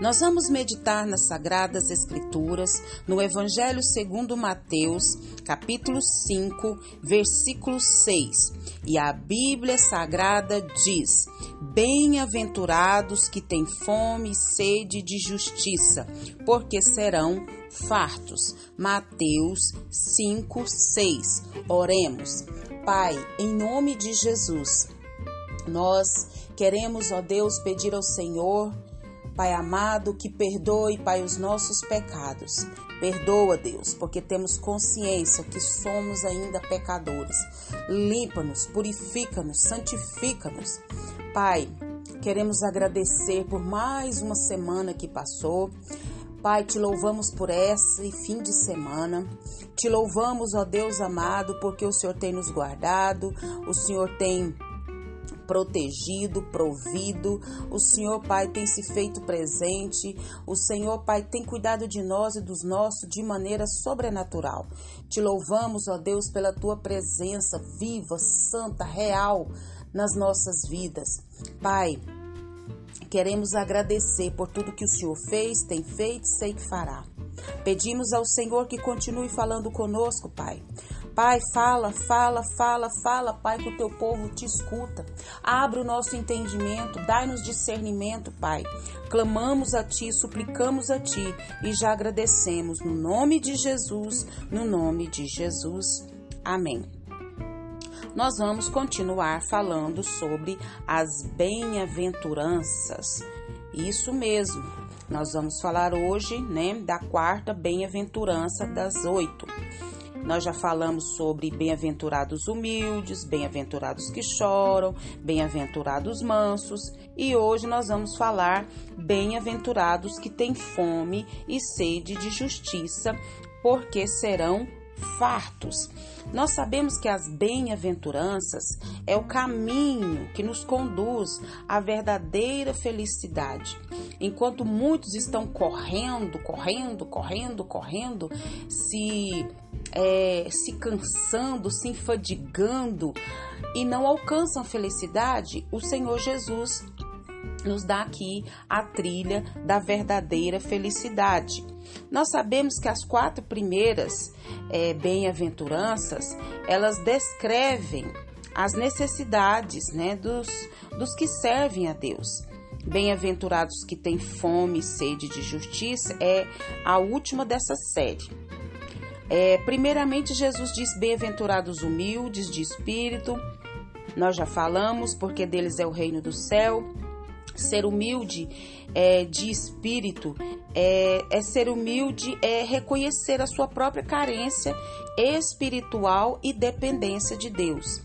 Nós vamos meditar nas Sagradas Escrituras, no Evangelho segundo Mateus, capítulo 5, versículo 6. E a Bíblia Sagrada diz: Bem-aventurados que têm fome e sede de justiça, porque serão fartos. Mateus 5, 6. Oremos. Pai, em nome de Jesus, nós queremos, ó Deus, pedir ao Senhor Pai amado, que perdoe, Pai, os nossos pecados. Perdoa, Deus, porque temos consciência que somos ainda pecadores. Limpa-nos, purifica-nos, santifica-nos. Pai, queremos agradecer por mais uma semana que passou. Pai, te louvamos por esse fim de semana. Te louvamos, ó Deus amado, porque o Senhor tem nos guardado, o Senhor tem protegido, provido. O Senhor, Pai, tem se feito presente. O Senhor, Pai, tem cuidado de nós e dos nossos de maneira sobrenatural. Te louvamos, ó Deus, pela tua presença viva, santa, real nas nossas vidas. Pai, queremos agradecer por tudo que o Senhor fez, tem feito e sei que fará. Pedimos ao Senhor que continue falando conosco, Pai. Pai, fala, fala, fala, fala, Pai, que o teu povo te escuta. Abre o nosso entendimento, dai-nos discernimento, Pai. Clamamos a Ti, suplicamos a Ti e já agradecemos no nome de Jesus, no nome de Jesus. Amém. Nós vamos continuar falando sobre as bem-aventuranças. Isso mesmo. Nós vamos falar hoje, né, da quarta bem-aventurança das oito. Nós já falamos sobre bem-aventurados humildes, bem-aventurados que choram, bem-aventurados mansos, e hoje nós vamos falar bem-aventurados que têm fome e sede de justiça, porque serão fartos. Nós sabemos que as bem-aventuranças é o caminho que nos conduz à verdadeira felicidade. Enquanto muitos estão correndo, correndo, correndo, correndo, se, é, se cansando, se enfadigando e não alcançam felicidade, o Senhor Jesus nos dá aqui a trilha da verdadeira felicidade. Nós sabemos que as quatro primeiras é, bem-aventuranças elas descrevem as necessidades né, dos, dos que servem a Deus. Bem-aventurados que têm fome e sede de justiça é a última dessa série. É, primeiramente, Jesus diz: Bem-aventurados humildes de espírito. Nós já falamos, porque deles é o reino do céu. Ser humilde é, de espírito é, é ser humilde, é reconhecer a sua própria carência espiritual e dependência de Deus.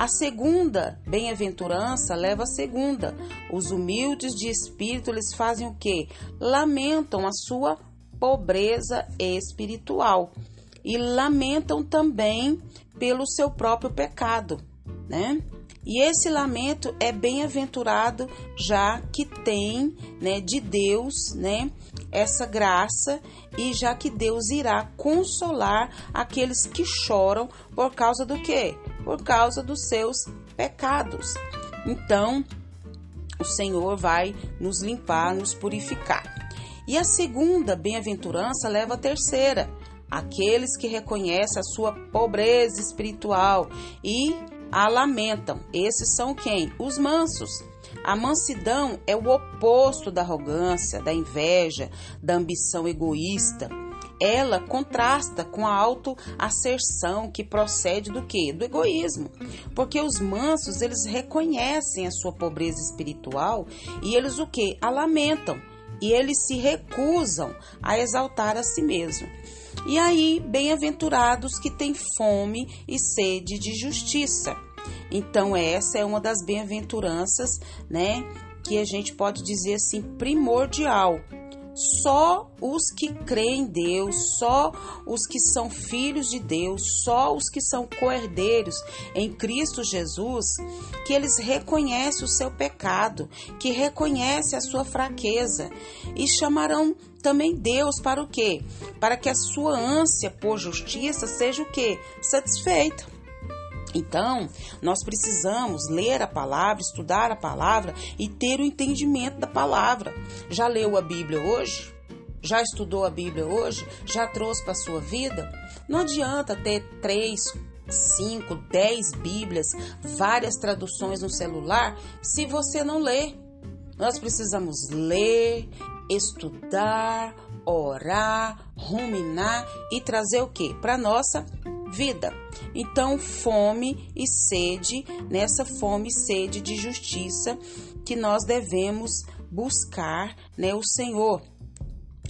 A segunda bem-aventurança leva a segunda. Os humildes de espírito, eles fazem o que? Lamentam a sua pobreza espiritual e lamentam também pelo seu próprio pecado, né? E esse lamento é bem-aventurado já que tem, né, de Deus, né, essa graça e já que Deus irá consolar aqueles que choram por causa do quê? Por causa dos seus pecados. Então, o Senhor vai nos limpar, nos purificar. E a segunda bem-aventurança leva a terceira, aqueles que reconhecem a sua pobreza espiritual e a lamentam. Esses são quem? Os mansos. A mansidão é o oposto da arrogância, da inveja, da ambição egoísta. Ela contrasta com a autoasserção que procede do que? Do egoísmo. Porque os mansos, eles reconhecem a sua pobreza espiritual e eles o que? A lamentam. E eles se recusam a exaltar a si mesmo. E aí, bem-aventurados que têm fome e sede de justiça. Então, essa é uma das bem-aventuranças, né, que a gente pode dizer assim, primordial. Só os que creem em Deus, só os que são filhos de Deus, só os que são coerdeiros em Cristo Jesus, que eles reconhecem o seu pecado, que reconhecem a sua fraqueza e chamarão também Deus para o quê? Para que a sua ânsia por justiça seja o quê? Satisfeita. Então, nós precisamos ler a palavra, estudar a palavra e ter o entendimento da palavra. Já leu a Bíblia hoje? Já estudou a Bíblia hoje? Já trouxe para a sua vida? Não adianta ter três, cinco, dez Bíblias, várias traduções no celular, se você não lê. Nós precisamos ler, estudar, orar, ruminar e trazer o que? Para nossa vida. Então, fome e sede, nessa fome e sede de justiça que nós devemos buscar, né, o Senhor.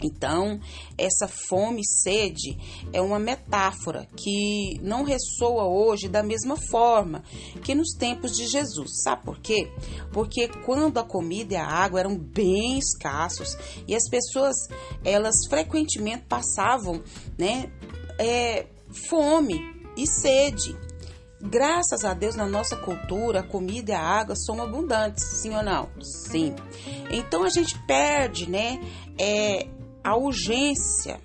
Então, essa fome e sede é uma metáfora que não ressoa hoje da mesma forma que nos tempos de Jesus. Sabe por quê? Porque quando a comida e a água eram bem escassos e as pessoas, elas frequentemente passavam, né, é, fome e sede. Graças a Deus, na nossa cultura, a comida e a água são abundantes, sim ou não? Sim. Então a gente perde, né, é, a urgência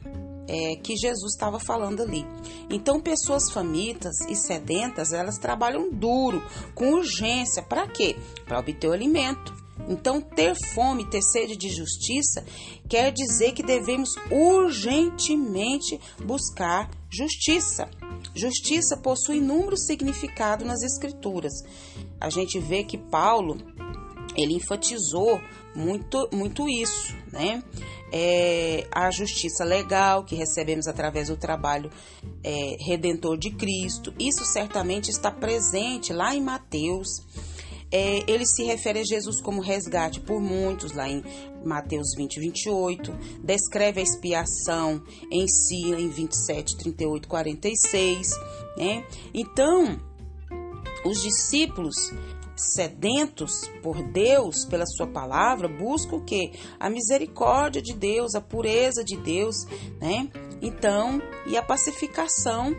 é, que Jesus estava falando ali. Então, pessoas famintas e sedentas, elas trabalham duro, com urgência. Para quê? Para obter o alimento. Então, ter fome, ter sede de justiça, quer dizer que devemos urgentemente buscar justiça. Justiça possui inúmeros significados nas Escrituras. A gente vê que Paulo ele enfatizou muito, muito isso, né? É, a justiça legal que recebemos através do trabalho é, redentor de Cristo, isso certamente está presente lá em Mateus. É, ele se refere a Jesus como resgate por muitos, lá em Mateus 20, 28. Descreve a expiação em si, em 27, 38, 46. Né? Então, os discípulos sedentos por Deus, pela sua palavra, buscam o que? A misericórdia de Deus, a pureza de Deus, né? Então, e a pacificação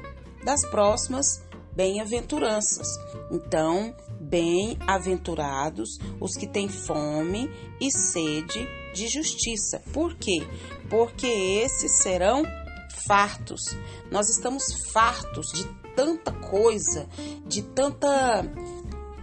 das próximas bem-aventuranças. Então, bem-aventurados os que têm fome e sede de justiça. Por quê? Porque esses serão fartos. Nós estamos fartos de tanta coisa, de tanta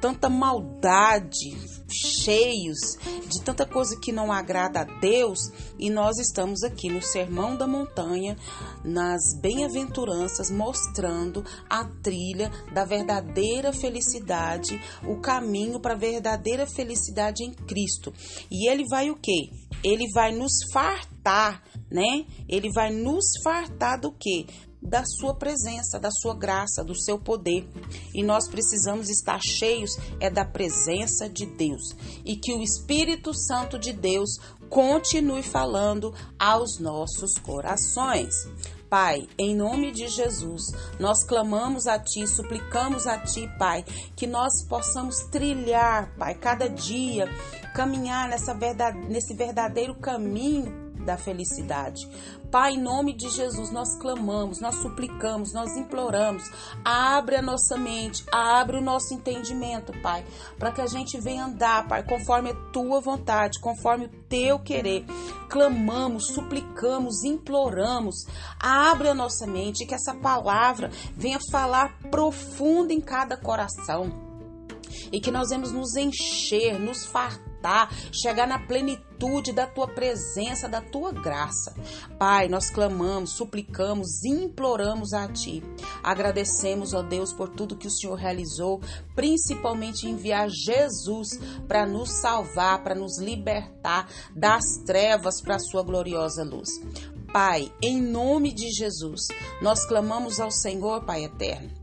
tanta maldade, cheios de tanta coisa que não agrada a Deus, e nós estamos aqui no Sermão da Montanha, nas bem-aventuranças, mostrando a trilha da verdadeira felicidade, o caminho para a verdadeira felicidade em Cristo. E ele vai o quê? Ele vai nos fartar, né? Ele vai nos fartar do quê? Da sua presença, da sua graça, do seu poder. E nós precisamos estar cheios é da presença de Deus e que o Espírito Santo de Deus continue falando aos nossos corações. Pai, em nome de Jesus, nós clamamos a Ti, suplicamos a Ti, Pai, que nós possamos trilhar, Pai, cada dia, caminhar nessa verdade, nesse verdadeiro caminho da felicidade. Pai, em nome de Jesus, nós clamamos, nós suplicamos, nós imploramos. Abre a nossa mente, abre o nosso entendimento, Pai, para que a gente venha andar, Pai, conforme a tua vontade, conforme o teu querer. Clamamos, suplicamos, imploramos. Abre a nossa mente, que essa palavra venha falar profundo em cada coração e que nós vamos nos encher, nos fartar, chegar na plenitude da tua presença, da tua graça. Pai, nós clamamos, suplicamos, imploramos a ti. Agradecemos, ó Deus, por tudo que o Senhor realizou, principalmente enviar Jesus para nos salvar, para nos libertar das trevas para a sua gloriosa luz. Pai, em nome de Jesus, nós clamamos ao Senhor, Pai eterno